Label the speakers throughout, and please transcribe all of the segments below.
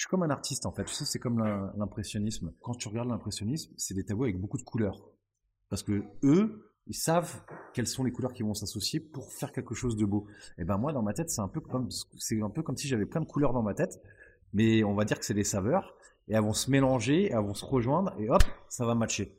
Speaker 1: Je suis comme un artiste en fait. Tu sais, c'est comme l'impressionnisme. Quand tu regardes l'impressionnisme, c'est des tableaux avec beaucoup de couleurs. Parce que eux, ils savent quelles sont les couleurs qui vont s'associer pour faire quelque chose de beau. Et ben moi, dans ma tête, c'est un peu comme, c'est un peu comme si j'avais plein de couleurs dans ma tête, mais on va dire que c'est des saveurs, et elles vont se mélanger, elles vont se rejoindre, et hop, ça va matcher.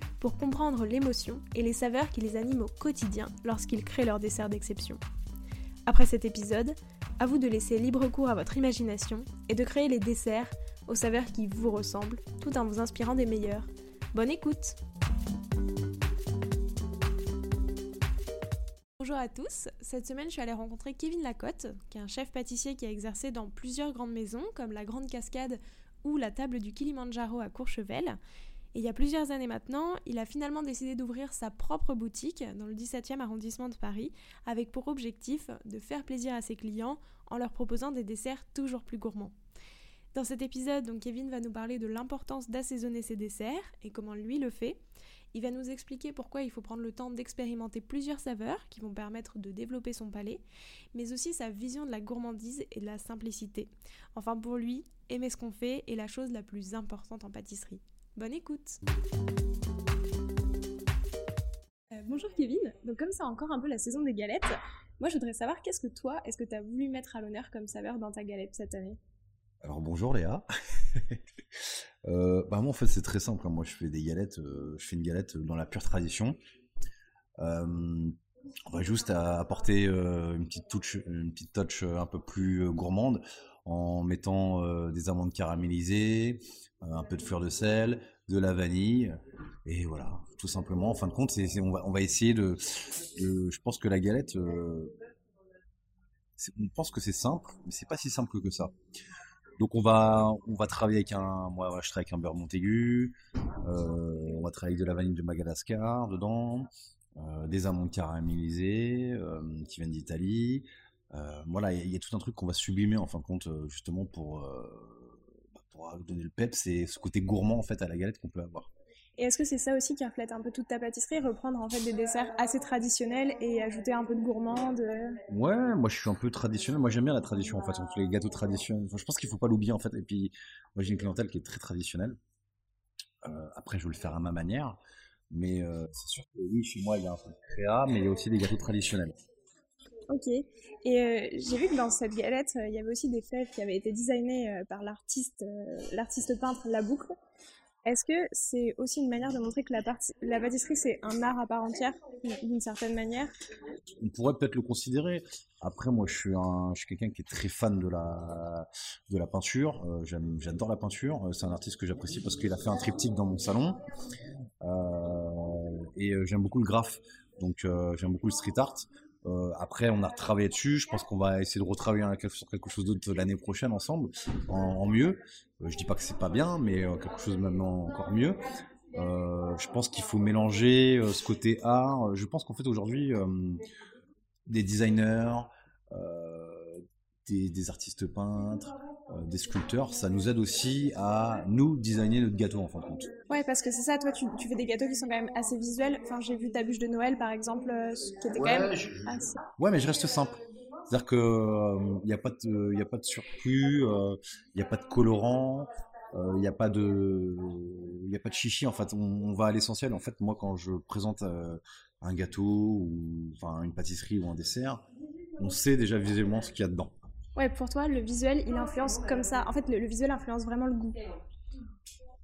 Speaker 2: pour comprendre l'émotion et les saveurs qui les animent au quotidien lorsqu'ils créent leur dessert d'exception. Après cet épisode, à vous de laisser libre cours à votre imagination et de créer les desserts aux saveurs qui vous ressemblent tout en vous inspirant des meilleurs. Bonne écoute Bonjour à tous, cette semaine je suis allée rencontrer Kevin Lacotte, qui est un chef pâtissier qui a exercé dans plusieurs grandes maisons comme la Grande Cascade ou la table du Kilimanjaro à Courchevel. Et il y a plusieurs années maintenant, il a finalement décidé d'ouvrir sa propre boutique dans le 17e arrondissement de Paris, avec pour objectif de faire plaisir à ses clients en leur proposant des desserts toujours plus gourmands. Dans cet épisode, donc, Kevin va nous parler de l'importance d'assaisonner ses desserts et comment lui le fait. Il va nous expliquer pourquoi il faut prendre le temps d'expérimenter plusieurs saveurs qui vont permettre de développer son palais, mais aussi sa vision de la gourmandise et de la simplicité. Enfin pour lui, aimer ce qu'on fait est la chose la plus importante en pâtisserie. Bonne écoute euh, Bonjour Kevin, donc comme c'est encore un peu la saison des galettes, moi je voudrais savoir qu'est-ce que toi, est-ce que tu as voulu mettre à l'honneur comme saveur dans ta galette cette année?
Speaker 1: Alors bonjour Léa euh, bah moi en fait c'est très simple, hein. moi je fais des galettes, euh, je fais une galette dans la pure tradition. on va juste apporter une petite touche, une petite touch un peu plus gourmande en mettant des amandes caramélisées, euh, un peu de fleur de sel, de la vanille, et voilà, tout simplement. En fin de compte, on, va, essayer de, Je pense que la galette, euh, on pense que c'est simple, mais c'est pas si simple que ça. Donc on va, on va travailler avec un, moi je travaille avec un beurre Montaigu, euh, on va travailler avec de la vanille de Madagascar dedans, des amandes caramélisées qui viennent d'Italie. voilà, il y, a tout un truc qu'on va sublimer en fin de compte justement pour pour donner le pep, c'est ce côté gourmand en fait à la galette qu'on peut avoir.
Speaker 2: Et est-ce que c'est ça aussi qui reflète un peu toute ta pâtisserie, reprendre en fait des desserts assez traditionnels et ajouter un peu de gourmande
Speaker 1: Ouais, moi je suis un peu traditionnel. Moi j'aime bien la tradition en fait, entre les gâteaux traditionnels. je pense qu'il faut pas l'oublier en fait. Et puis moi j'ai une clientèle qui est très traditionnelle. Euh, après je veux le faire à ma manière, mais euh, c'est sûr que oui, chez moi il y a un truc créa, mais il y a aussi des gâteaux traditionnels.
Speaker 2: Ok. Et euh, j'ai vu que dans cette galette, euh, il y avait aussi des fèves qui avaient été designées euh, par l'artiste, l'artiste peintre La Boucle. Est-ce que c'est aussi une manière de montrer que la, la pâtisserie, c'est un art à part entière, d'une certaine manière?
Speaker 1: On pourrait peut-être le considérer. Après, moi, je suis, un, je suis quelqu'un qui est très fan de la, de la peinture. j'adore la peinture. C'est un artiste que j'apprécie parce qu'il a fait un triptyque dans mon salon. et j'aime beaucoup le graphe. Donc, j'aime beaucoup le street art. Euh, après, on a travaillé dessus. Je pense qu'on va essayer de retravailler sur quelque chose d'autre l'année prochaine ensemble, en, mieux. Euh, je dis pas que c'est pas bien, mais euh, quelque chose maintenant encore mieux. je pense qu'il faut mélanger ce côté art. Je pense qu'en fait aujourd'hui, des designers, des, artistes peintres, euh, des sculpteurs, ça nous aide aussi à nous designer notre gâteau en fin de compte.
Speaker 2: Ouais, parce que c'est ça, toi tu, fais des gâteaux qui sont quand même assez visuels. Enfin, j'ai vu ta bûche de Noël par exemple, euh, qui était quand même assez...
Speaker 1: Ouais, mais je reste simple. C'est-à-dire que il euh, n'y a pas de, il a pas de surplus, il n'y a pas de colorant, il n'y a pas de, il a pas de chichi. En fait, on, va à l'essentiel. En fait, moi, quand je présente un gâteau ou enfin une pâtisserie ou un dessert, on sait déjà visuellement ce qu'il y a dedans.
Speaker 2: Ouais, pour toi, le visuel, il influence comme ça. En fait, le, visuel influence vraiment le goût.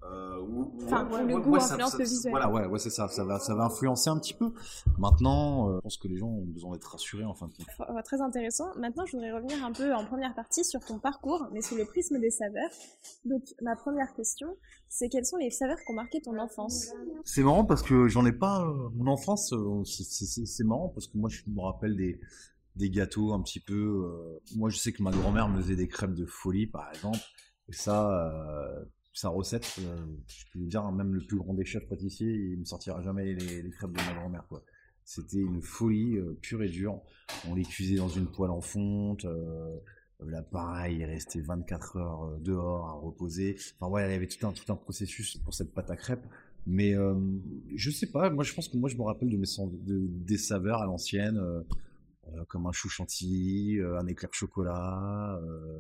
Speaker 1: Euh,
Speaker 2: enfin, le goût influence le visuel.
Speaker 1: Voilà, ouais, ouais c'est ça. Ça va, ça va influencer un petit peu. Maintenant, euh, je pense que les gens ont besoin d'être rassurés en fin de compte.
Speaker 2: Très intéressant. Maintenant, je voudrais revenir un peu en première partie sur ton parcours, mais sous le prisme des saveurs. Donc, ma première question, c'est quelles sont les saveurs qui ont marqué ton enfance?
Speaker 1: C'est marrant parce que j'en ai pas. Euh, mon enfance, c'est marrant parce que moi, je me rappelle des des gâteaux un petit peu. moi, je sais que ma grand-mère me faisait des crèmes de folie, par exemple. Et ça, sa recette, euh, je peux vous dire, hein, même le plus grand des chefs pâtissiers, il ne sortira jamais les, crêpes de ma grand-mère. quoi. C'était une folie euh, pure et dure. On les cuisait dans une poêle en fonte. Euh, là, pareil, il restait 24 heures dehors à reposer. Enfin, ouais, il y avait tout un, processus pour cette pâte à crêpes. Mais je sais pas, moi je pense que moi je me rappelle de mes de, des saveurs à l'ancienne. Euh, comme un chou chantilly, euh, un éclair chocolat, euh,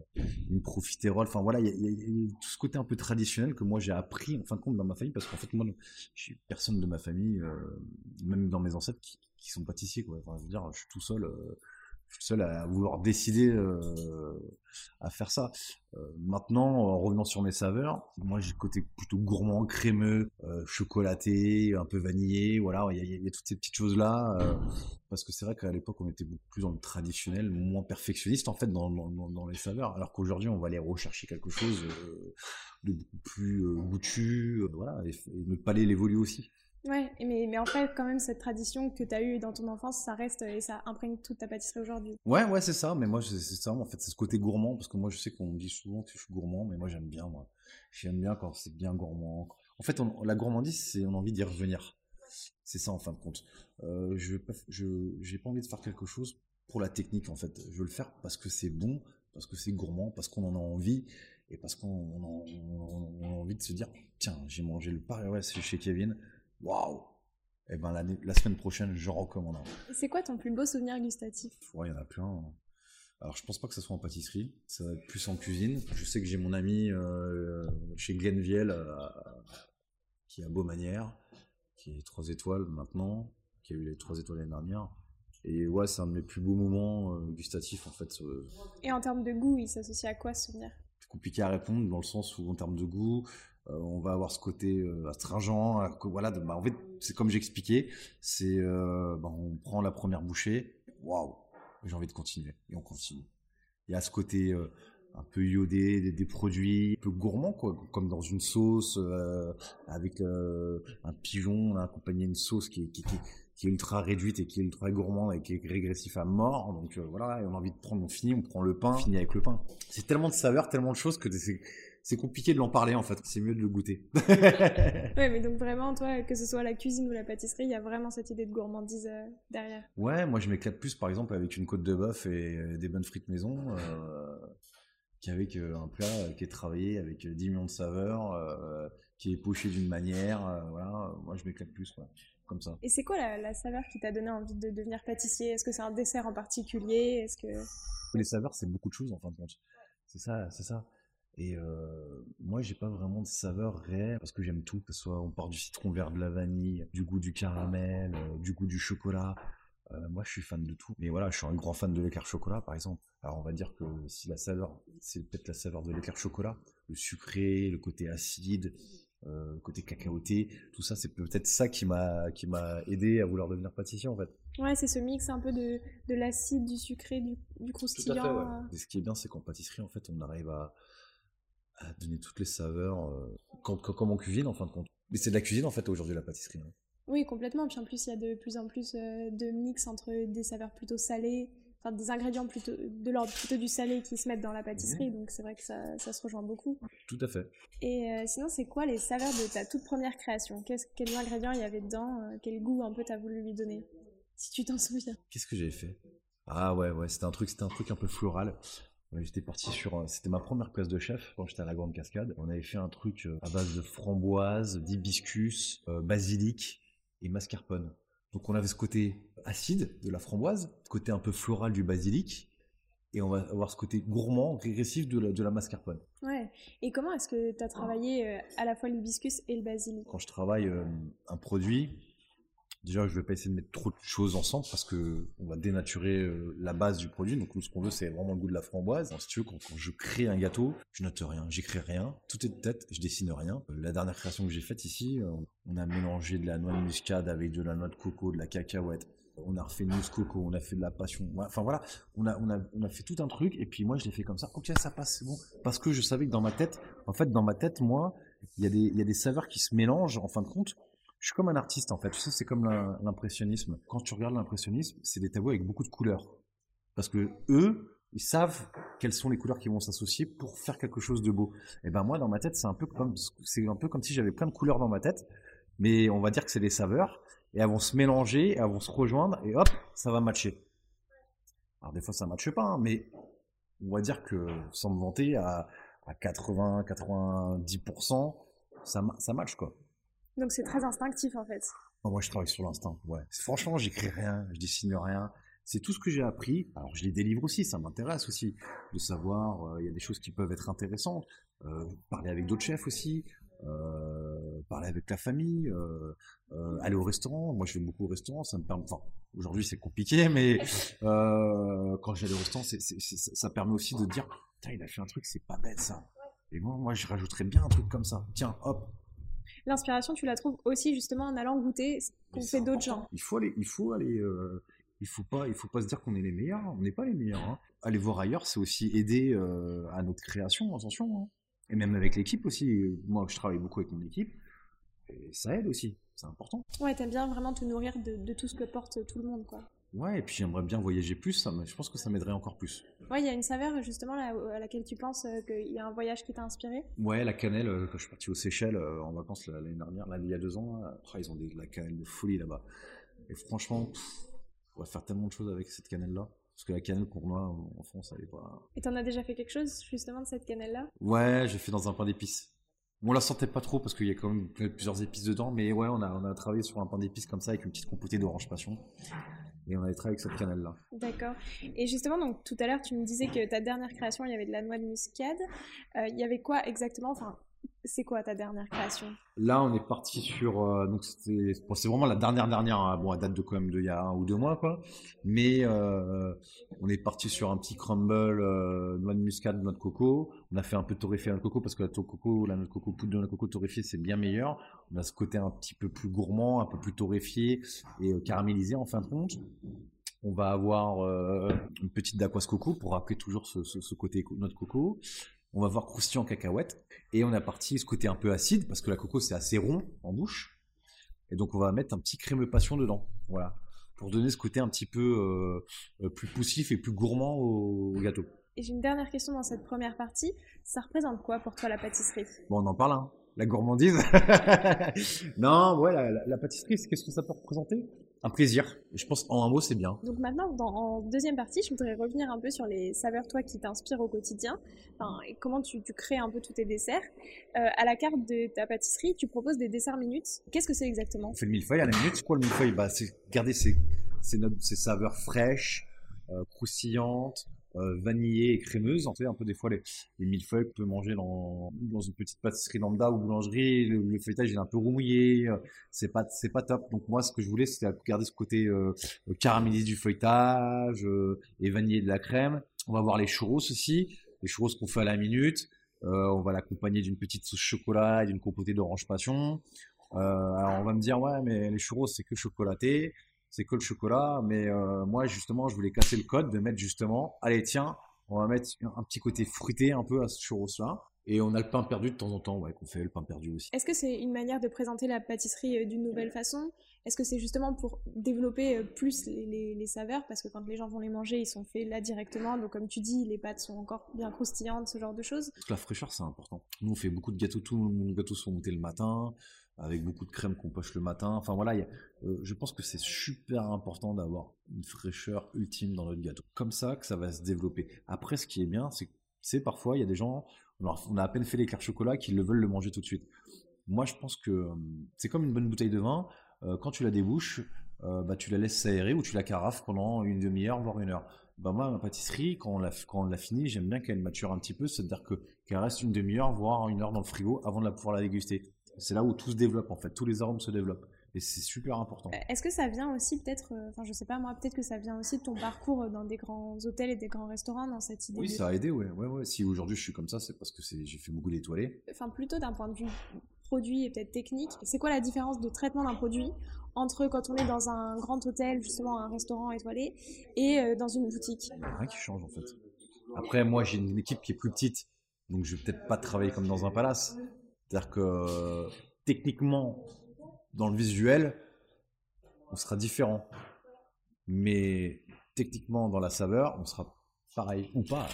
Speaker 1: une profiterole. Enfin voilà, il y, a tout ce côté un peu traditionnel que moi j'ai appris en fin de compte dans ma famille parce qu'en fait moi, je suis personne de ma famille, même dans mes ancêtres qui, sont pâtissiers quoi. Enfin, je veux dire, je suis tout seul je suis seul à vouloir décider euh, à faire ça. Euh, maintenant, en revenant sur mes saveurs, moi j'ai le côté plutôt gourmand, crémeux, euh, chocolaté, un peu vanillé, voilà, il y, a toutes ces petites choses-là. parce que c'est vrai qu'à l'époque, on était beaucoup plus dans le traditionnel, moins perfectionniste en fait dans, dans, les saveurs, alors qu'aujourd'hui, on va aller rechercher quelque chose de beaucoup plus goûtu, voilà, et, et le palais l'évolue aussi.
Speaker 2: Ouais, mais, en fait, quand même, cette tradition que tu as eue dans ton enfance, ça reste et ça imprègne toute ta pâtisserie aujourd'hui.
Speaker 1: Ouais, ouais, c'est ça. Mais moi, c'est ça, en fait, c'est ce côté gourmand, parce que moi, je sais qu'on me dit souvent que je suis gourmand, mais moi, j'aime bien, moi. J'aime bien quand c'est bien gourmand. En fait, la gourmandise, c'est on a envie d'y revenir. C'est ça, en fin de compte. Euh, je j'ai pas envie de faire quelque chose pour la technique, en fait. Je veux le faire parce que c'est bon, parce que c'est gourmand, parce qu'on en a envie, et parce qu'on a, envie de se dire, tiens, j'ai mangé le pain, ouais, c'est chez Kevin waouh et eh ben la semaine prochaine, je recommande.
Speaker 2: C'est quoi ton plus beau souvenir gustatif?
Speaker 1: Ouais, il y en a plein. Hein. Alors, je pense pas que ce soit en pâtisserie, ça va être plus en cuisine. Je sais que j'ai mon ami euh, chez Glenviel euh, qui a beau manière, qui est 3 étoiles maintenant, qui a eu les 3 étoiles l'année dernière. Et ouais, c'est un de mes plus beaux moments euh, gustatifs en fait.
Speaker 2: Et en termes de goût, il s'associe à quoi ce souvenir?
Speaker 1: C'est compliqué à répondre dans le sens où en termes de goût, on va avoir ce côté euh, astringent. Euh, voilà, bah, en fait, c'est comme j'expliquais, c'est bah, on prend la première bouchée, waouh, j'ai envie de continuer et on continue. Il y a ce côté un peu iodé, des, produits un peu gourmands, quoi, comme dans une sauce avec un pigeon, accompagné une sauce qui est, ultra réduite et qui est ultra gourmand et qui est régressif à mort. Donc voilà, on a envie de prendre, on finit, on prend le pain, on finit avec le pain. C'est tellement de saveurs, tellement de choses que c'est c'est compliqué de l'en parler en fait. C'est mieux de le goûter.
Speaker 2: ouais, mais donc vraiment, toi, que ce soit la cuisine ou la pâtisserie, il y a vraiment cette idée de gourmandise euh, derrière.
Speaker 1: Ouais, moi je m'éclate plus par exemple avec une côte de bœuf et euh, des bonnes frites maison euh, qu'avec un plat qui est travaillé avec 10 millions de saveurs, qui est poché d'une manière. voilà, moi je m'éclate plus quoi. Comme ça.
Speaker 2: Et c'est quoi la, la, saveur qui t'a donné envie de devenir pâtissier? Est-ce que c'est un dessert en particulier? Est-ce que
Speaker 1: les saveurs c'est beaucoup de choses en fin de compte. C'est ça, c'est ça. Et euh, moi, j'ai pas vraiment de saveur réelle parce que j'aime tout, que ce soit on part du citron vert de la vanille, du goût du caramel, euh, du goût du chocolat. Euh, moi, je suis fan de tout. Mais voilà, je suis un grand fan de l'éclair chocolat, par exemple. Alors, on va dire que si la saveur, c'est peut-être la saveur de l'éclair chocolat, le sucré, le côté acide, euh, le côté cacaoté, tout ça, c'est peut-être ça qui m'a qui m'a aidé à vouloir devenir pâtissier, en fait.
Speaker 2: Ouais, c'est ce mix un peu de, de l'acide, du sucré, du, du croustillant. Tout à
Speaker 1: fait, ouais. Et ce qui est bien, c'est qu'en pâtisserie, en fait, on arrive à à donner toutes les saveurs, euh, comme, en cuisine en fin de compte. Mais c'est de la cuisine en fait aujourd'hui la pâtisserie. Hein.
Speaker 2: Oui, complètement. Puis en plus, il y a de plus en plus euh, de mix entre des saveurs plutôt salées, enfin des ingrédients plutôt de l'ordre plutôt du salé qui se mettent dans la pâtisserie. Mhm. Donc c'est vrai que ça, ça, se rejoint beaucoup.
Speaker 1: Tout à fait.
Speaker 2: Et euh, sinon, c'est quoi les saveurs de ta toute première création? Quels ingrédients il y avait dedans? Quel goût un peu t'as voulu lui donner? Si tu t'en souviens.
Speaker 1: Qu'est-ce que j'ai fait? Ah ouais, ouais, c'était un truc, c'était un truc un peu floral. J'étais parti sur, euh, c'était ma première place de chef quand j'étais à la Grande Cascade. On avait fait un truc euh, à base de framboise, d'hibiscus, euh, basilic et mascarpone. Donc on avait ce côté acide de la framboise, ce côté un peu floral du basilic, et on va avoir ce côté gourmand, régressif de la, de la mascarpone.
Speaker 2: Ouais. Et comment est-ce que tu as travaillé à la fois l'hibiscus et le basilic?
Speaker 1: Quand je travaille un produit, Déjà, je vais pas essayer de mettre trop de choses ensemble parce que on va dénaturer euh, la base du produit. Donc, nous, ce qu'on veut, c'est vraiment le goût de la framboise. si tu veux, quand, je crée un gâteau, je note rien, j'écris rien, tout est de tête, je dessine rien. Euh, la dernière création que j'ai faite ici, euh, on a mélangé de la noix de muscade avec de la noix de coco, de la cacahuète. On a refait mousse coco, on a fait de la passion. Enfin voilà, on a, fait tout un truc et puis moi je l'ai fait comme ça. Ok, ça passe, c'est bon. Parce que je savais que dans ma tête, en fait, dans ma tête, moi, il y a des saveurs qui se mélangent en fin de compte je suis comme un artiste en fait. Tu sais, c'est comme l'impressionnisme. Quand tu regardes l'impressionnisme, c'est des tableaux avec beaucoup de couleurs. Parce que eux, ils savent quelles sont les couleurs qui vont s'associer pour faire quelque chose de beau. Et ben moi, dans ma tête, c'est un peu comme, c'est un peu comme si j'avais plein de couleurs dans ma tête, mais on va dire que c'est des saveurs et elles vont se mélanger, elles vont se rejoindre et hop, ça va matcher. Alors des fois, ça matche pas, hein, mais on va dire que sans me vanter, à, à 80, 90%, ça, ça match quoi.
Speaker 2: Donc c'est très instinctif en fait.
Speaker 1: moi je travaille sur l'instinct, ouais. Franchement, j'écris rien, je dessine rien. C'est tout ce que j'ai appris. Alors je les délivre aussi, ça m'intéresse aussi de savoir. Euh, il y a des choses qui peuvent être intéressantes. Euh, parler avec d'autres chefs aussi. Euh, parler avec la famille, aller au restaurant. Moi, je vais beaucoup au restaurant. Ça me permet. Enfin, aujourd'hui, c'est compliqué, mais quand j'allais au restaurant, ça permet aussi de dire, il a fait un truc, c'est pas bête ça. Et moi, moi, je rajouterais bien un truc comme ça. Tiens, hop,
Speaker 2: l'inspiration, tu la trouves aussi justement en allant goûter ce qu'on fait d'autres gens.
Speaker 1: Il faut aller, il faut aller, euh, il faut pas, il faut pas se dire qu'on est les meilleurs. On n'est pas les meilleurs. Hein. Aller voir ailleurs, c'est aussi aider euh, à notre création, attention. Hein. Et même avec l'équipe aussi. Moi, je travaille beaucoup avec mon équipe. Et ça aide aussi. C'est important.
Speaker 2: Ouais, t'aimes bien vraiment te nourrir de, de, tout ce que porte tout le monde, quoi.
Speaker 1: Ouais, et puis j'aimerais bien voyager plus, ça, je pense que ça m'aiderait encore plus.
Speaker 2: Ouais, il y a une saveur justement à laquelle tu penses euh, qu'il y a un voyage qui t'a inspiré?
Speaker 1: Ouais, la cannelle, euh, quand je suis parti aux Seychelles euh, en vacances l'année dernière, là, il y a deux ans, ils ont de la cannelle de folie là-bas. Et franchement, on va faire tellement de choses avec cette cannelle-là. Parce que la cannelle pour moi en France, elle est pas.
Speaker 2: Et t'en as déjà fait quelque chose justement de cette cannelle-là?
Speaker 1: Ouais, j'ai fait dans un pain d'épices. On la sentait pas trop parce qu'il y a quand même plusieurs épices dedans, mais ouais, on a, on a travaillé sur un pain d'épices comme ça avec une petite compotée d'orange passion et on avait travaillé avec cette cannelle-là.
Speaker 2: D'accord. Et justement, donc tout à l'heure, tu me disais que ta dernière création, il y avait de la noix de muscade. Euh, il y avait quoi exactement? Enfin, c'est quoi ta dernière création?
Speaker 1: Là, on est parti sur. Euh, donc, c'est vraiment la dernière dernière. Hein. bon, à date de quand même de il y a un ou deux mois, quoi. Mais euh, on est parti sur un petit crumble euh, noix de muscade, noix de coco. On a fait un peu torréfié noix de coco parce que la la noix de coco, poudre de noix de coco torréfiée, c'est bien meilleur. On a ce côté un petit peu plus gourmand, un peu plus torréfié et caramélisé en fin de compte. On va avoir une petite d'aquas coco pour rappeler toujours ce, ce, ce côté noix de coco. On va voir croustillant cacahuète et on a parti ce côté un peu acide, parce que la coco c'est assez rond en bouche. Et donc on va mettre un petit crémeux passion dedans. Voilà. Pour donner ce côté un petit peu euh, euh, plus poussif et plus gourmand au, gâteau.
Speaker 2: Et j'ai une dernière question dans cette première partie. Ça représente quoi pour toi la pâtisserie?
Speaker 1: Bon, on en parle, hein. La gourmandise. non, ouais, la, la pâtisserie, qu'est-ce que ça peut représenter? Un plaisir. Je pense en un mot, c'est bien.
Speaker 2: Donc maintenant, dans, en deuxième partie, je voudrais revenir un peu sur les saveurs, toi, qui t'inspirent au quotidien. Enfin, et comment tu, crées un peu tous tes desserts. Euh, à la carte de ta pâtisserie, tu proposes des desserts minutes. Qu'est-ce que c'est exactement?
Speaker 1: On fait le millefeuille à la minute. Quoi le millefeuille? Bah, C'est garder ses, saveurs fraîches, euh, croustillantes, vanillée et crémeuse. En un peu des fois les, les millefeuilles qu'on peut manger dans, dans une petite pâtisserie lambda ou boulangerie, le, feuilletage est un peu rouillé, euh, c'est pas c'est pas top. Donc moi, ce que je voulais, c'était garder ce côté euh, caramélisé du feuilletage et vanillé de la crème. On va voir les churros aussi, les churros qu'on fait à la minute. on va l'accompagner d'une petite sauce chocolat et d'une compotée d'orange passion. alors on va me dire ouais mais les churros c'est que chocolaté c'est que le chocolat. Mais euh, moi, justement, je voulais casser le code de mettre justement, allez, tiens, on va mettre un petit côté fruité un peu à ce churros-là. Et on a le pain perdu de temps en temps, ouais, qu'on fait le pain perdu aussi.
Speaker 2: Est-ce que c'est une manière de présenter la pâtisserie euh, d'une nouvelle façon? Est-ce que c'est justement pour développer euh, plus les, saveurs? Parce que quand les gens vont les manger, ils sont faits là directement. Donc, comme tu dis, les pâtes sont encore bien croustillantes, ce genre de choses.
Speaker 1: La fraîcheur, c'est important. Nous, on fait beaucoup de gâteaux. Tous nos gâteaux sont montés le matin avec beaucoup de crème qu'on poche le matin. Enfin voilà, euh, je pense que c'est super important d'avoir une fraîcheur ultime dans notre gâteau. Comme ça que ça va se développer. Après, ce qui est bien, c'est c'est parfois il y a des gens, on a à peine fait l'éclair chocolat, qui le veulent le manger tout de suite. Moi, je pense que euh, c'est comme une bonne bouteille de vin. Euh, quand tu la débouches, bah, tu la laisses s'aérer ou tu la carafes pendant une demi-heure, voire une heure. Bah moi, ma pâtisserie, quand on l'a, quand on l'a fini, j'aime bien qu'elle mature un petit peu, c'est-à-dire que, qu'elle reste une demi-heure, voire une heure dans le frigo avant de pouvoir la déguster. C'est là où tout se développe en fait, tous les arômes se développent. Et c'est super important.
Speaker 2: Euh, est-ce que ça vient aussi peut-être, euh, enfin je sais pas moi, peut-être que ça vient aussi de ton parcours dans des grands hôtels et des grands restaurants dans cette idée
Speaker 1: Oui, ça a aidé, ouais. ouais, ouais. Si aujourd'hui je suis comme ça, c'est parce que j'ai fait beaucoup d'étoilés.
Speaker 2: Enfin plutôt d'un point de vue produit et peut-être technique. C'est quoi la différence de traitement d'un produit entre quand on est dans un grand hôtel, justement un restaurant étoilé, et euh, dans une boutique?
Speaker 1: Il n'y a rien qui change en fait. Après, moi j'ai une équipe qui est plus petite, donc je vais peut-être pas travailler comme dans un palace. C'est-à-dire que techniquement, dans le visuel, on sera différent. Mais techniquement, dans la saveur, on sera pareil ou pas.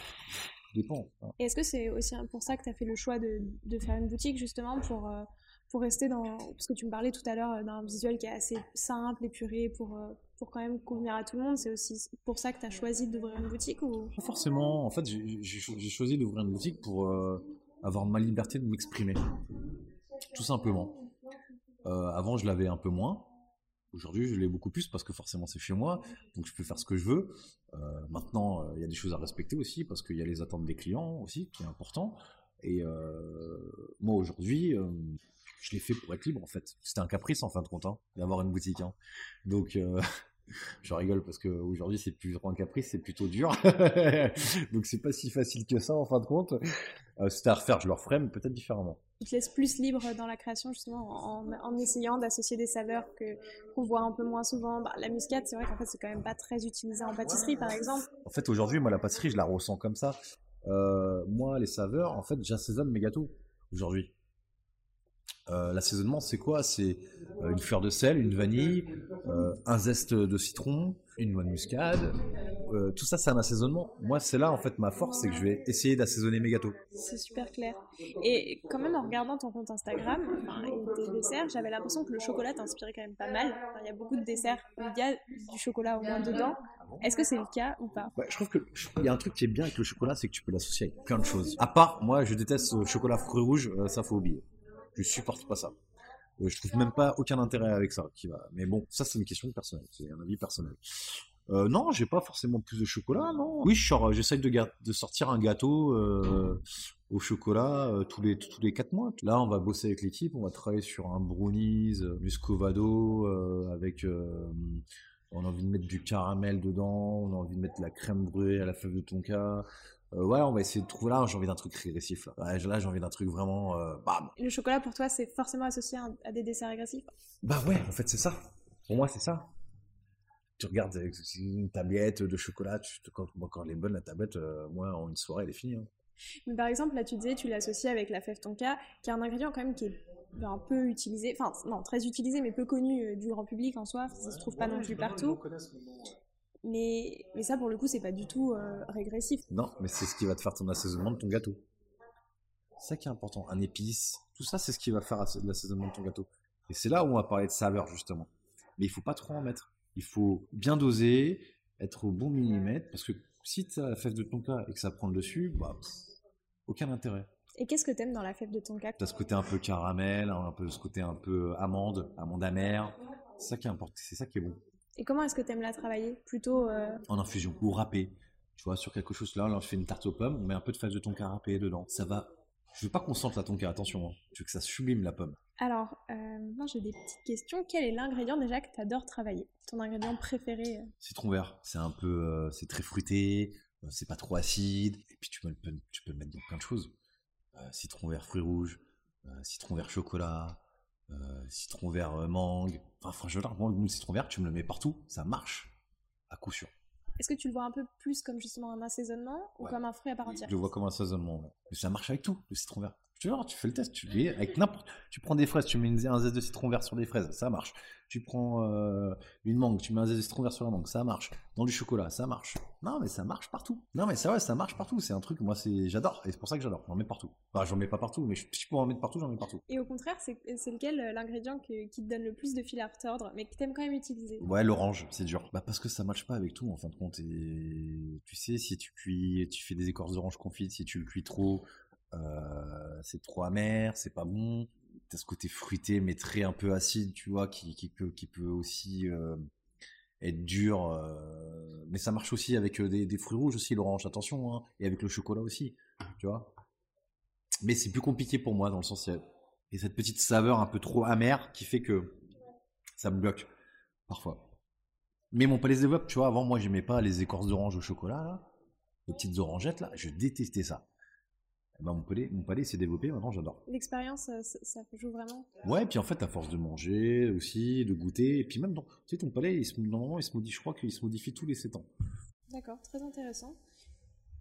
Speaker 1: Dépend.
Speaker 2: Hein. Est-ce que c'est aussi pour ça que tu as fait le choix de, de, faire une boutique, justement, pour, euh, pour rester dans. Parce que tu me parlais tout à l'heure euh, d'un visuel qui est assez simple, épuré, pour, euh, pour quand même convenir à tout le monde. C'est aussi pour ça que tu as choisi d'ouvrir une boutique ou...
Speaker 1: Pas forcément. En fait, j'ai choisi d'ouvrir une boutique pour avoir ma liberté de m'exprimer. Tout simplement. avant, je l'avais un peu moins. Aujourd'hui, je l'ai beaucoup plus parce que forcément c'est chez moi, donc je peux faire ce que je veux. Euh, maintenant, euh, il y a des choses à respecter aussi parce qu'il y a les attentes des clients aussi, qui est important. Et euh, moi aujourd'hui, je l'ai fait pour être libre en fait. C'était un caprice en fin de compte hein, d'avoir une boutique. Hein. Donc je rigole parce qu'aujourd'hui c'est plus un caprice, c'est plutôt dur. donc c'est pas si facile que ça en fin de compte. C'était à refaire, je le referais, mais peut-être différemment
Speaker 2: tu te laisses plus libre dans la création justement en, essayant d'associer des saveurs que qu'on voit un peu moins souvent. Bah, la muscade, c'est vrai qu'en fait c'est quand même pas très utilisé en pâtisserie par exemple.
Speaker 1: En fait aujourd'hui moi la pâtisserie je la ressens comme ça. Euh, moi les saveurs en fait j'assaisonne mes gâteaux aujourd'hui. Euh, l'assaisonnement, c'est quoi? C'est euh, une fleur de sel, une vanille, euh, un zeste de citron, une noix de muscade. tout ça, c'est un assaisonnement. Moi, c'est là, en fait, ma force, c'est que je vais essayer d'assaisonner mes gâteaux.
Speaker 2: C'est super clair. Et quand même, en regardant ton compte Instagram et tes desserts, j'avais l'impression que le chocolat t'inspirait quand même pas mal. il y a beaucoup de desserts où il y a du chocolat au moins dedans. Est-ce que c'est le cas ou pas?
Speaker 1: Je trouve qu'il y a un truc qui est bien avec le chocolat, c'est que tu peux l'associer avec plein de choses. À part, moi, je déteste le chocolat fruits rouge, ça faut oublier. Je supporte pas ça. Euh, je trouve même pas aucun intérêt avec ça. Mais bon, ça c'est une question personnelle, c'est un avis personnel. Euh, non, j'ai pas forcément plus de chocolat, non. Oui, j'essaye de, sortir un gâteau euh, au chocolat euh, tous les tous quatre mois. Là, on va bosser avec l'équipe, on va travailler sur un brownies muscovado avec. on a envie de mettre du caramel dedans, on a envie de mettre de la crème brûlée à la fève de tonka, euh, ouais, on va essayer de trouver là. J'ai envie d'un truc régressif. Là, là j'ai envie d'un truc vraiment. Euh, bam.
Speaker 2: Le chocolat pour toi, c'est forcément associé à, des desserts régressifs?
Speaker 1: Bah ouais, en fait, c'est ça. Pour moi, c'est ça. Tu regardes une tablette de chocolat, tu, quand, quand elle est bonne, la tablette, euh, moi, en une soirée, elle est finie. Hein.
Speaker 2: Mais par exemple, là, tu disais, tu l'associes avec la fève tonka, qui est un ingrédient quand même qui est un peu utilisé, enfin, non, très utilisé, mais peu connu du grand public en soi. Ça se trouve pas non plus partout. Mais, mais ça, pour le coup, c'est pas du tout euh, régressif.
Speaker 1: Non, mais c'est ce qui va te faire ton assaisonnement de ton gâteau. C'est ça qui est important. Un épice, tout ça, c'est ce qui va faire l'assaisonnement de ton gâteau. Et c'est là où on va parler de saveur, justement. Mais il faut pas trop en mettre. Il faut bien doser, être au bon millimètre, parce que si tu as la fève de tonka et que ça prend le dessus, bah, aucun intérêt.
Speaker 2: Et qu'est-ce que tu aimes dans la fève de tonka
Speaker 1: Tu as ce côté un peu caramel, un peu ce côté un peu amande, amande amère. C'est ça qui est important, c'est ça qui est bon.
Speaker 2: Et comment est-ce que tu aimes la travailler? Plutôt. Euh,
Speaker 1: en infusion ou râpée. Tu vois, sur quelque chose là, là, je fais une tarte aux pommes, on met un peu de fève de tonka râpée dedans. Ça va. Je veux pas qu'on sente la tonka, attention. Hein. Je veux que ça sublime la pomme.
Speaker 2: Alors, euh, moi j'ai des petites questions. Quel est l'ingrédient déjà que tu adores travailler? Ton ingrédient préféré euh?
Speaker 1: Citron vert. C'est un peu. c'est très fruité, c'est pas trop acide. Et puis tu peux, tu peux le mettre dans plein de choses. citron vert, fruits rouges, citron vert, chocolat, euh, citron vert euh, mangue. Enfin, franchement, le citron vert, tu me le mets partout, ça marche, à coup sûr.
Speaker 2: Est-ce que tu le vois un peu plus comme justement un assaisonnement ou comme un fruit à part entière?
Speaker 1: Je le vois comme un assaisonnement, mais ça marche avec tout, le citron vert. Tu vois, tu fais le test, tu avec n'importe, tu prends des fraises, tu mets un zeste de citron vert sur des fraises, ça marche. Tu prends euh, une mangue, tu mets un zeste de citron vert sur la mangue, ça marche. Dans du chocolat, ça marche. Non, mais ça marche partout. Non, mais ça ouais, ça marche partout. C'est un truc, moi, c'est, j'adore, et c'est pour ça que j'adore. J'en mets partout. Enfin, j'en mets pas partout, mais je, si je en mettre partout, j'en mets partout.
Speaker 2: Et au contraire, c'est, lequel euh, l'ingrédient qui te donne le plus de fil à retordre, mais que t'aimes quand même utiliser?
Speaker 1: Ouais, l'orange, c'est dur. Bah parce que ça marche pas avec tout en fin de compte. Et tu sais, si tu cuis, tu fais des écorces d'orange confites, si tu le cuis trop, euh, c'est trop amer, c'est pas bon. T'as ce côté fruité mais très un peu acide, tu vois, qui, peut, qui peut aussi euh, être dur. Euh, mais ça marche aussi avec des, fruits rouges aussi, l'orange, attention, hein, et avec le chocolat aussi, tu vois. Mais c'est plus compliqué pour moi dans le sens, il y a cette petite saveur un peu trop amère qui fait que Ça me bloque, parfois. Mais mon palais se développe, tu vois. Avant, moi, j'aimais pas les écorces d'orange au chocolat. Les petites orangettes, là. Je détestais ça. Eh ben, mon palais, mon palais s'est développé, maintenant j'adore.
Speaker 2: L'expérience, euh, ça, ça joue vraiment?
Speaker 1: Ouais, puis en fait, à force de manger aussi, de goûter, et puis même, tu sais, ton palais, il se, normalement, il se modifie, je crois qu'il se modifie tous les 7 ans.
Speaker 2: D'accord, très intéressant.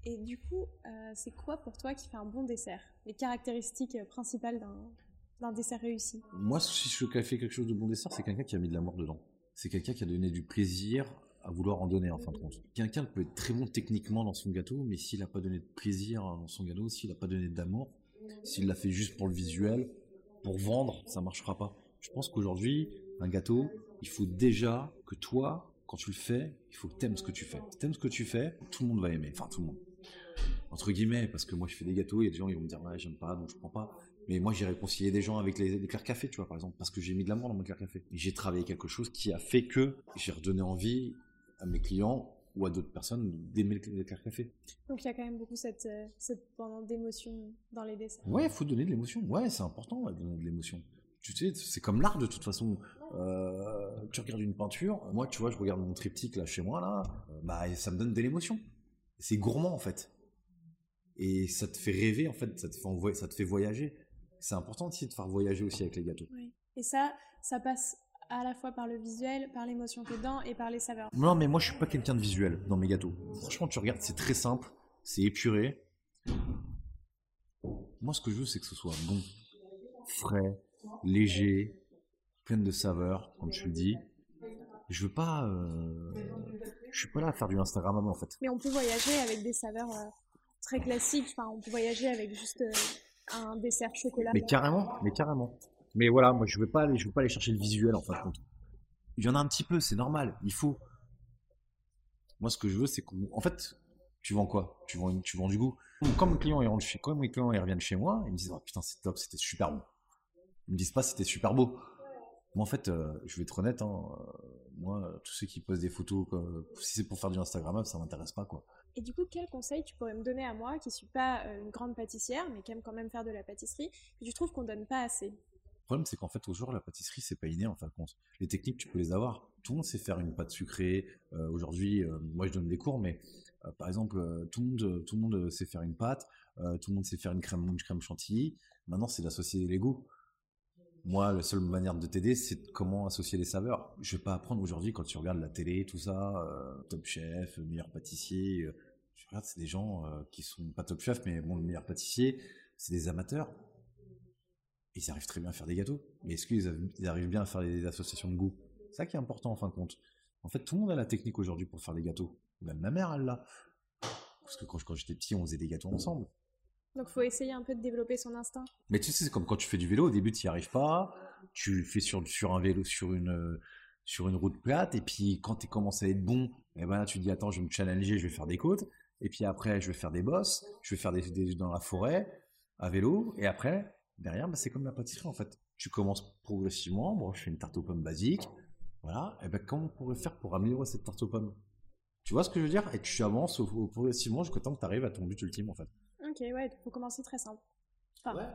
Speaker 2: Et du coup, euh, c'est quoi pour toi qui fait un bon dessert? Les caractéristiques principales d'un dessert réussi?
Speaker 1: Moi, si je fais quelque chose de bon dessert, c'est quelqu'un qui a mis de l'amour dedans. C'est quelqu'un qui a donné du plaisir à vouloir en donner en fin de compte. Quelqu'un peut être très bon techniquement dans son gâteau, mais s'il n'a pas donné de plaisir dans son gâteau, s'il n'a pas donné d'amour, s'il l'a fait juste pour le visuel, pour vendre, ça marchera pas. Je pense qu'aujourd'hui, un gâteau, il faut déjà que toi, quand tu le fais, il faut que tu aimes ce que tu fais. Si tu aimes ce que tu fais, tout le monde va aimer. Enfin, tout le monde. Entre guillemets, parce que moi je fais des gâteaux, il y a des gens qui vont me dire ouais, j'aime pas, donc je prends pas. Mais moi, j'ai réconcilié des gens avec les, clairs café, tu vois, par exemple, parce que j'ai mis de l'amour dans mon clair café. J'ai travaillé quelque chose qui a fait que j'ai redonné envie à mes clients ou à d'autres personnes d'aimer le clair café.
Speaker 2: Donc il y a quand même beaucoup cette, euh, cette d'émotion dans les dessins.
Speaker 1: Ouais, il faut donner de l'émotion. Ouais, c'est important de donner de l'émotion. Tu sais, c'est comme l'art de toute façon. Euh, tu regardes une peinture, moi, tu vois, je regarde mon triptyque là chez moi là, euh, bah ça me donne de l'émotion. C'est gourmand en fait. Et ça te fait rêver en fait, ça te fait, ça te fait voyager. C'est important aussi de faire voyager aussi avec les gâteaux.
Speaker 2: Oui. Et ça, ça passe à la fois par le visuel, par l'émotion que dedans et par les saveurs.
Speaker 1: Non, mais moi je suis pas quelqu'un de visuel dans mes gâteaux. Franchement, tu regardes, c'est très simple, c'est épuré. Moi, ce que je veux, c'est que ce soit bon, frais, léger, plein de saveurs, comme tu le dis. Je veux pas, euh... je suis pas là à faire du Instagram en fait.
Speaker 2: Mais on peut voyager avec des saveurs euh, très classiques. Enfin, on peut voyager avec juste euh, un dessert chocolat.
Speaker 1: Mais carrément, mais carrément. Mais voilà, moi je veux pas aller, je veux pas aller chercher le visuel en fin de compte. Il y en a un petit peu, c'est normal, il faut. Moi ce que je veux c'est qu'en fait, tu vends quoi? Tu vends, tu vends du goût. Quand mes clients ils rentrent chez, quand mes clients ils reviennent chez moi, ils me disent oh, putain c'est top, c'était super bon. Ils me disent pas c'était super beau. Moi en fait, euh, je vais être honnête, hein, euh, moi tous ceux qui posent des photos, si c'est pour faire du Instagram, ça m'intéresse pas quoi.
Speaker 2: Et du coup, quel conseil tu pourrais me donner à moi qui suis pas euh, une grande pâtissière, mais qui aime quand même faire de la pâtisserie, que tu trouves qu'on donne pas assez?
Speaker 1: Problème, c'est qu'en fait, aujourd'hui, la pâtisserie, c'est pas inné, en fin de compte. Les techniques, tu peux les avoir. Tout le monde sait faire une pâte sucrée. Euh, aujourd'hui, euh, moi, je donne des cours, mais euh, par exemple, tout, le monde, tout le monde sait faire une pâte. tout le monde sait faire une crème, une crème chantilly. Maintenant, c'est d'associer les goûts. Moi, la seule manière de t'aider, c'est comment associer les saveurs. Je vais pas apprendre aujourd'hui, quand tu regardes la télé, tout ça, Top Chef, meilleur pâtissier. je regarde, c'est des gens qui sont pas Top Chef, mais bon, le meilleur pâtissier, c'est des amateurs ils arrivent très bien à faire des gâteaux. Mais est-ce qu'ils arrivent bien à faire des associations de goût? C'est ça qui est important en fin de compte. En fait, tout le monde a la technique aujourd'hui pour faire des gâteaux. Même ma mère, elle l'a. Parce que quand, quand j'étais petit, on faisait des gâteaux ensemble.
Speaker 2: Donc, faut essayer un peu de développer son instinct.
Speaker 1: Mais tu sais, c'est comme quand tu fais du vélo. Au début, tu n'y arrives pas. Tu fais sur, sur un vélo, sur une, sur une route plate. Et puis, quand tu commences à être bon, et eh ben là, tu te dis, attends, je vais me challenger, je vais faire des côtes. Et puis après, je vais faire des bosses. Je vais faire des, des dans la forêt, à vélo. Et après, derrière, bah, c'est comme la pâtisserie en fait. Tu commences progressivement. Bon, je fais une tarte aux pommes basique. Voilà. Et ben, comment on pourrait faire pour améliorer cette tarte aux pommes? Tu vois ce que je veux dire? Et tu avances progressivement jusqu'au temps que tu arrives à ton but ultime en fait.
Speaker 2: Ok, ouais, il faut commencer très simple.
Speaker 1: ouais.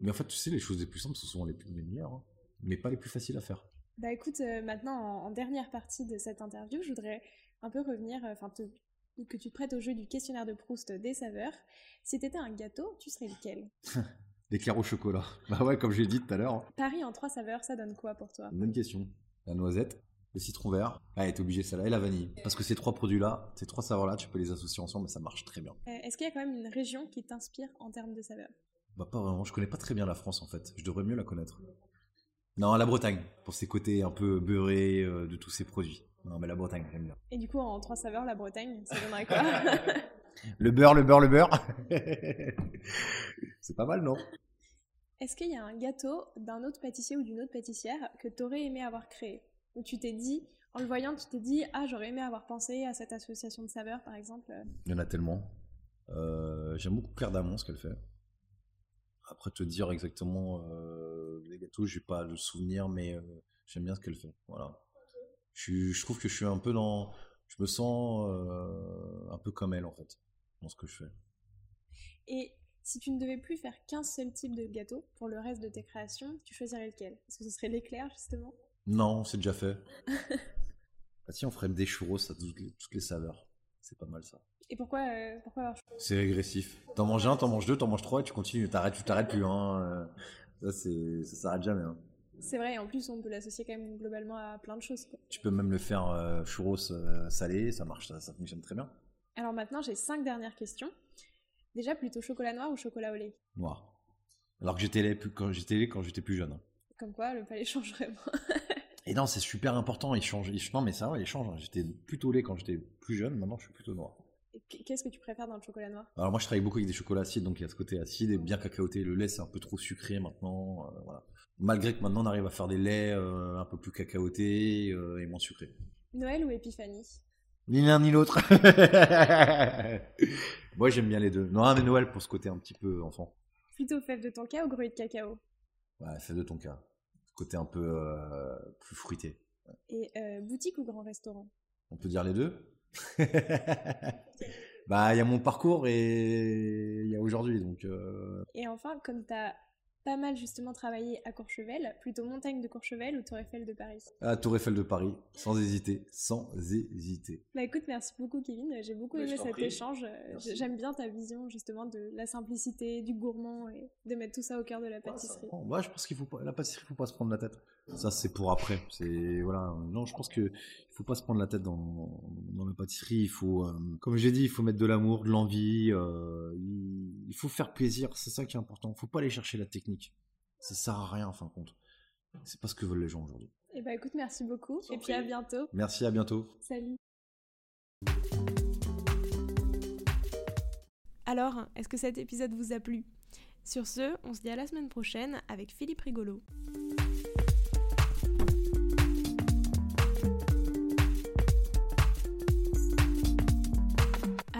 Speaker 1: Mais en fait, tu sais, les choses les plus simples, ce sont les, plus, meilleures, hein. mais pas les plus faciles à faire.
Speaker 2: Bah écoute, euh, maintenant, en, dernière partie de cette interview, je voudrais un peu revenir, euh, enfin, que tu te prêtes au jeu du questionnaire de Proust des saveurs. Si tu étais un gâteau, tu serais lequel?
Speaker 1: L'éclair au chocolat. Bah ouais, comme j'ai dit tout à l'heure.
Speaker 2: Paris en trois saveurs, ça donne quoi pour toi?
Speaker 1: Bonne question. La noisette, le citron vert, ah, t'es obligé celle-là, et la vanille. Parce que ces trois produits-là, ces trois saveurs-là, tu peux les associer ensemble et ça marche très bien.
Speaker 2: Euh, est-ce qu'il y a quand même une région qui t'inspire en termes de saveurs?
Speaker 1: Bah pas vraiment, je connais pas très bien la France en fait. Je devrais mieux la connaître. Non, la Bretagne, pour ses côtés un peu beurrés euh, de tous ces produits. Non, mais la Bretagne, j'aime bien.
Speaker 2: Et du coup, en trois saveurs, la Bretagne, ça donnerait quoi
Speaker 1: Le beurre, le beurre, le beurre. c'est pas mal, non?
Speaker 2: Est-ce qu'il y a un gâteau d'un autre pâtissier ou d'une autre pâtissière que tu aurais aimé avoir créé? Où tu t'es dit, en le voyant, tu t'es dit, ah, j'aurais aimé avoir pensé à cette association de saveurs, par exemple?
Speaker 1: Il y en a tellement. Euh, j'aime beaucoup Claire Damon, ce qu'elle fait. Après, te dire exactement euh, les gâteaux, j'ai pas le souvenir, mais euh, j'aime bien ce qu'elle fait. Voilà. Je, je, trouve que je suis un peu dans. Je me sens un peu comme elle, en fait dans ce que je fais.
Speaker 2: Et si tu ne devais plus faire qu'un seul type de gâteau pour le reste de tes créations, tu choisirais lequel? Est-ce que ce serait l'éclair justement?
Speaker 1: Non, c'est déjà fait. ah si, on ferait des churros à toutes les, toutes les saveurs. C'est pas mal ça.
Speaker 2: Et pourquoi, euh, pourquoi avoir
Speaker 1: C'est régressif. T'en manges un, t'en manges deux, t'en manges trois et tu continues. T'arrêtes, tu t'arrêtes plus. Hein. Euh, Ça, c'est, ça s'arrête jamais. Hein.
Speaker 2: C'est vrai, en plus on peut l'associer quand même globalement à plein de choses. quoi.
Speaker 1: Tu peux même le faire euh, churros euh, salé, ça marche, ça, ça fonctionne très bien.
Speaker 2: Alors maintenant j'ai cinq dernières questions. Déjà plutôt chocolat noir ou chocolat au lait?
Speaker 1: Noir. Alors que j'étais lait quand j'étais quand j'étais plus jeune. hein.
Speaker 2: Comme quoi le palais change vraiment.
Speaker 1: Et non, c'est super important. Il change. il- non, mais ça, va, il change. hein. J'étais plutôt lait quand j'étais plus jeune. Maintenant, je suis plutôt noir.
Speaker 2: Et Qu'est-ce que tu préfères dans le chocolat noir?
Speaker 1: Alors moi, je travaille beaucoup avec des chocolats acides, donc il y a ce côté acide et bien cacaoté. Le lait, c'est un peu trop sucré maintenant. euh, voilà. Malgré que maintenant, on arrive à faire des laits euh, un peu plus cacaotés euh, et moins sucrés.
Speaker 2: Noël ou épiphanie?
Speaker 1: Ni l'un ni l'autre. moi, j'aime bien les deux. Non, mais Noël pour ce côté un petit peu enfant.
Speaker 2: Plutôt fève de tonka ou gruau de cacao?
Speaker 1: Ouais, fais de ton cas. Ce côté un peu euh, plus fruité.
Speaker 2: Et boutique ou grand restaurant?
Speaker 1: On peut dire les deux Bah, il y a mon parcours et il y a aujourd'hui, donc.
Speaker 2: Et enfin, comme tu as pas mal justement travaillé à Courchevel, plutôt montagne de Courchevel ou Tour Eiffel de Paris?
Speaker 1: Ah, Tour Eiffel de Paris, sans hésiter, sans hésiter.
Speaker 2: Bah écoute, merci beaucoup Kevin, j'ai beaucoup
Speaker 1: je
Speaker 2: aimé cet
Speaker 1: prie.
Speaker 2: échange. Euh,
Speaker 1: Merci.
Speaker 2: J'aime bien ta vision justement de la simplicité, du gourmand et de mettre tout ça au cœur de la pâtisserie.
Speaker 1: Bon, bah, je pense qu'il faut pas, la pâtisserie, faut pas se prendre la tête. Ça, c'est pour après. C'est voilà. Non, je pense que il faut pas se prendre la tête dans, dans la pâtisserie. Il faut, euh, comme j'ai dit, il faut mettre de l'amour, de l'envie. euh, il, il faut faire plaisir. C'est ça qui est important. Faut pas aller chercher la technique. Ça sert à rien en fin de compte. C'est pas ce que veulent les gens aujourd'hui.
Speaker 2: Et bah écoute, merci beaucoup et puis à bientôt.
Speaker 1: Merci, à bientôt.
Speaker 2: Salut. Alors, est-ce que cet épisode vous a plu? Sur ce, on se dit à la semaine prochaine avec Philippe Rigolo.